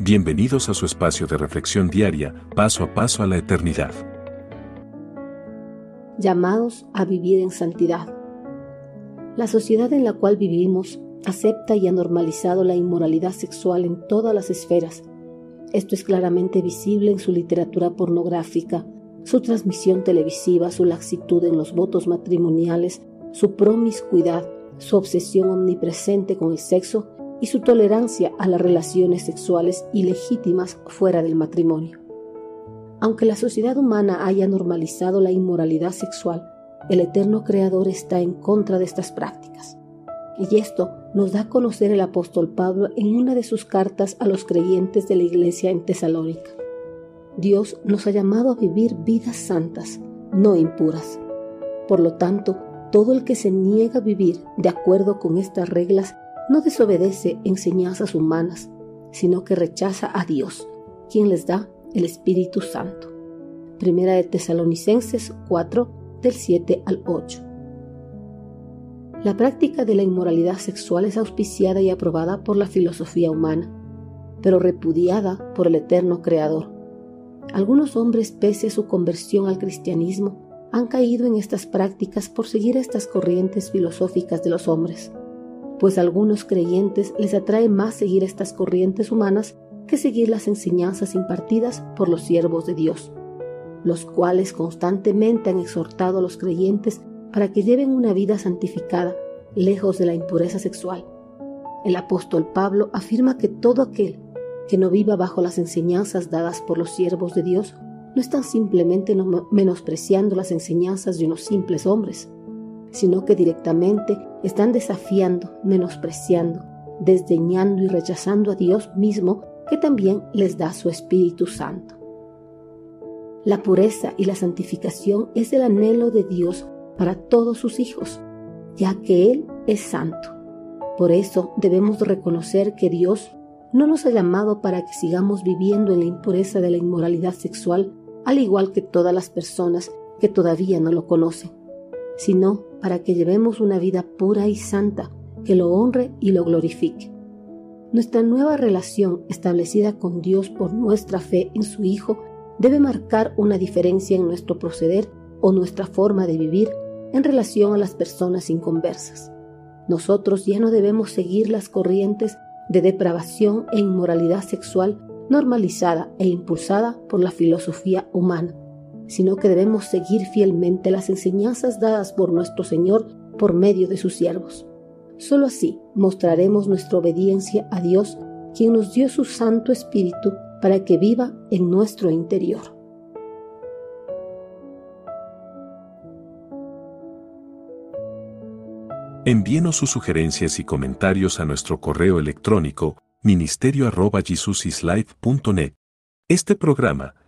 Bienvenidos a su espacio de reflexión diaria, paso a paso a la eternidad. Llamados a vivir en santidad. La sociedad en la cual vivimos acepta y ha normalizado la inmoralidad sexual en todas las esferas. Esto es claramente visible en su literatura pornográfica, su transmisión televisiva, su laxitud en los votos matrimoniales, su promiscuidad, su obsesión omnipresente con el sexo y su tolerancia a las relaciones sexuales ilegítimas fuera del matrimonio. Aunque la sociedad humana haya normalizado la inmoralidad sexual, el eterno Creador está en contra de estas prácticas. Y esto nos da a conocer el apóstol Pablo en una de sus cartas a los creyentes de la iglesia en Tesalónica. Dios nos ha llamado a vivir vidas santas, no impuras. Por lo tanto, todo el que se niega a vivir de acuerdo con estas reglas no desobedece enseñanzas humanas, sino que rechaza a Dios, quien les da el Espíritu Santo. Primera de Tesalonicenses 4, del 7 al 8. La práctica de la inmoralidad sexual es auspiciada y aprobada por la filosofía humana, pero repudiada por el eterno Creador. Algunos hombres, pese a su conversión al cristianismo, han caído en estas prácticas por seguir estas corrientes filosóficas de los hombres pues a algunos creyentes les atrae más seguir estas corrientes humanas que seguir las enseñanzas impartidas por los siervos de Dios, los cuales constantemente han exhortado a los creyentes para que lleven una vida santificada, lejos de la impureza sexual. El apóstol Pablo afirma que todo aquel que no viva bajo las enseñanzas dadas por los siervos de Dios no está simplemente menospreciando las enseñanzas de unos simples hombres, sino que directamente están desafiando, menospreciando, desdeñando y rechazando a Dios mismo que también les da su Espíritu Santo. La pureza y la santificación es el anhelo de Dios para todos sus hijos, ya que Él es santo. Por eso debemos reconocer que Dios no nos ha llamado para que sigamos viviendo en la impureza de la inmoralidad sexual, al igual que todas las personas que todavía no lo conocen sino para que llevemos una vida pura y santa que lo honre y lo glorifique. Nuestra nueva relación establecida con Dios por nuestra fe en su Hijo debe marcar una diferencia en nuestro proceder o nuestra forma de vivir en relación a las personas inconversas. Nosotros ya no debemos seguir las corrientes de depravación e inmoralidad sexual normalizada e impulsada por la filosofía humana, sino que debemos seguir fielmente las enseñanzas dadas por nuestro Señor por medio de sus siervos. Solo así mostraremos nuestra obediencia a Dios, quien nos dio su Santo Espíritu para que viva en nuestro interior. Envíenos sus sugerencias y comentarios a nuestro correo electrónico ministerio.jesusislife.net. Este programa